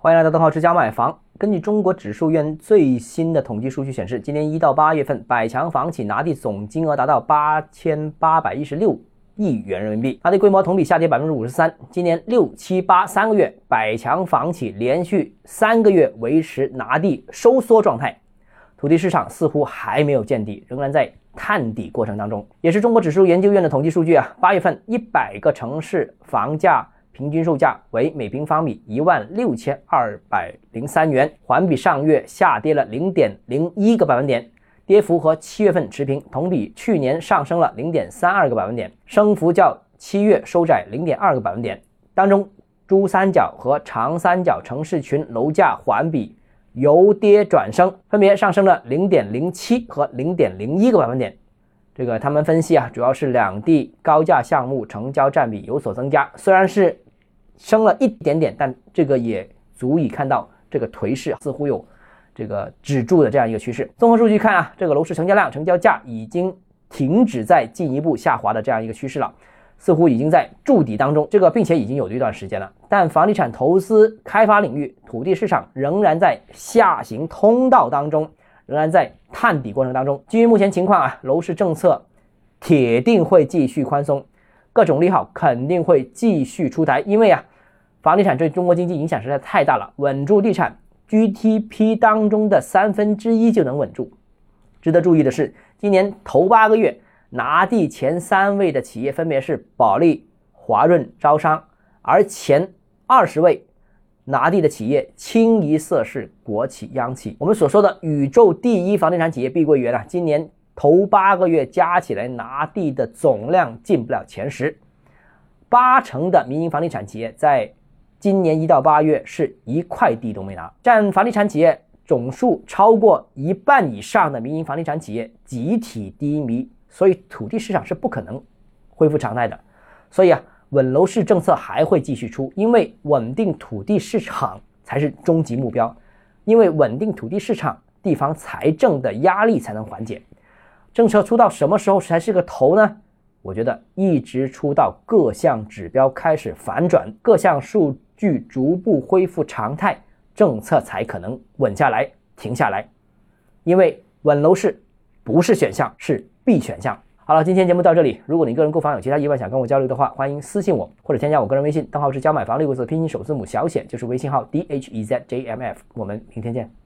欢迎来到邓浩之家买房。根据中国指数院最新的统计数据显示，今年一到八月份，百强房企拿地总金额达到八千八百一十六亿元人民币，拿地规模同比下跌百分之五十三。今年六七八三个月，百强房企连续三个月维持拿地收缩状态，土地市场似乎还没有见底，仍然在探底过程当中。也是中国指数研究院的统计数据啊，八月份一百个城市房价。平均售价为每平方米一万六千二百零三元，环比上月下跌了零点零一个百分点，跌幅和七月份持平，同比去年上升了零点三二个百分点，升幅较七月收窄零点二个百分点。当中，珠三角和长三角城市群楼价环比由跌转升，分别上升了零点零七和零点零一个百分点。这个他们分析啊，主要是两地高价项目成交占比有所增加，虽然是。升了一点点，但这个也足以看到这个颓势似乎有这个止住的这样一个趋势。综合数据看啊，这个楼市成交量、成交价已经停止在进一步下滑的这样一个趋势了，似乎已经在筑底当中。这个并且已经有了一段时间了。但房地产投资开发领域，土地市场仍然在下行通道当中，仍然在探底过程当中。基于目前情况啊，楼市政策铁定会继续宽松。各种利好肯定会继续出台，因为啊，房地产对中国经济影响实在太大了，稳住地产 GDP 当中的三分之一就能稳住。值得注意的是，今年头八个月拿地前三位的企业分别是保利、华润、招商，而前二十位拿地的企业清一色是国企、央企。我们所说的宇宙第一房地产企业碧桂园啊，今年。头八个月加起来拿地的总量进不了前十，八成的民营房地产企业在今年一到八月是一块地都没拿，占房地产企业总数超过一半以上的民营房地产企业集体低迷，所以土地市场是不可能恢复常态的。所以啊，稳楼市政策还会继续出，因为稳定土地市场才是终极目标，因为稳定土地市场，地方财政的压力才能缓解。政策出到什么时候才是个头呢？我觉得一直出到各项指标开始反转，各项数据逐步恢复常态，政策才可能稳下来、停下来。因为稳楼市不是选项，是必选项。好了，今天节目到这里。如果你个人购房有其他疑问想跟我交流的话，欢迎私信我或者添加我个人微信，账号是教买房六个字拼音首字母小写，就是微信号 d h e z j m f。我们明天见。